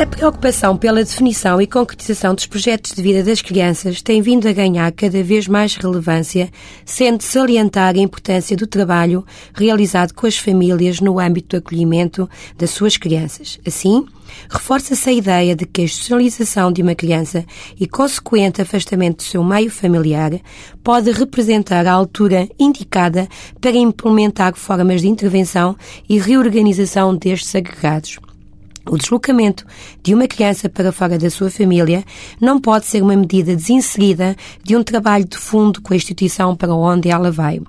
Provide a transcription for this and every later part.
A preocupação pela definição e concretização dos projetos de vida das crianças tem vindo a ganhar cada vez mais relevância, sendo salientar a importância do trabalho realizado com as famílias no âmbito do acolhimento das suas crianças. Assim, reforça-se a ideia de que a socialização de uma criança e consequente afastamento do seu meio familiar pode representar a altura indicada para implementar formas de intervenção e reorganização destes agregados. O deslocamento de uma criança para fora da sua família não pode ser uma medida desinserida de um trabalho de fundo com a instituição para onde ela vai.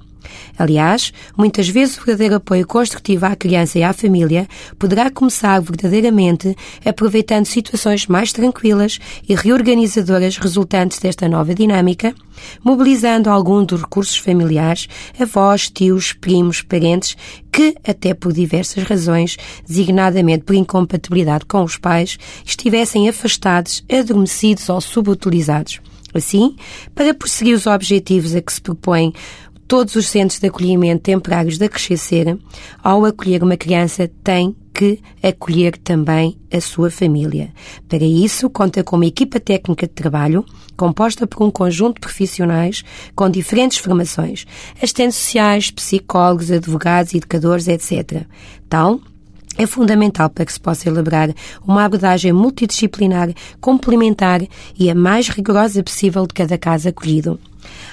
Aliás, muitas vezes o verdadeiro apoio construtivo à criança e à família poderá começar verdadeiramente aproveitando situações mais tranquilas e reorganizadoras resultantes desta nova dinâmica, mobilizando algum dos recursos familiares, avós, tios, primos, parentes, que, até por diversas razões, designadamente por incompatibilidade com os pais, estivessem afastados, adormecidos ou subutilizados. Assim, para prosseguir os objetivos a que se propõe todos os centros de acolhimento temporários da Crescer, ao acolher uma criança, tem que acolher também a sua família. Para isso, conta com uma equipa técnica de trabalho composta por um conjunto de profissionais com diferentes formações, assistentes sociais, psicólogos, advogados, educadores, etc. Tal é fundamental para que se possa elaborar uma abordagem multidisciplinar, complementar e a mais rigorosa possível de cada caso acolhido.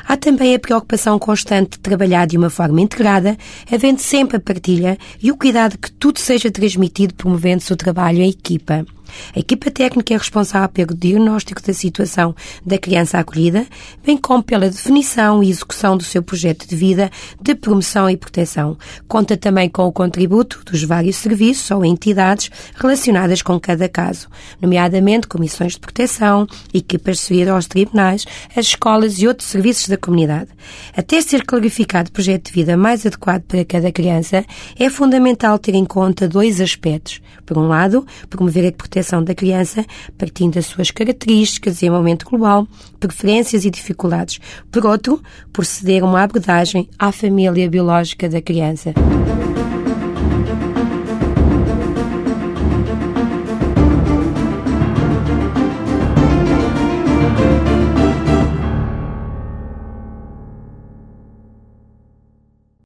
Há também a preocupação constante de trabalhar de uma forma integrada, havendo sempre a partilha e o cuidado que tudo seja transmitido promovendo-se o trabalho em equipa. A equipa técnica é responsável pelo diagnóstico da situação da criança acolhida, bem como pela definição e execução do seu projeto de vida de promoção e proteção. Conta também com o contributo dos vários serviços ou entidades relacionadas com cada caso, nomeadamente comissões de proteção, equipas de seguida aos tribunais, as escolas e outros serviços da comunidade. Até ser clarificado o projeto de vida mais adequado para cada criança, é fundamental ter em conta dois aspectos. Por um lado, promover a proteção da criança, partindo das suas características, desenvolvimento global, preferências e dificuldades. Por outro, proceder a uma abordagem à família biológica da criança.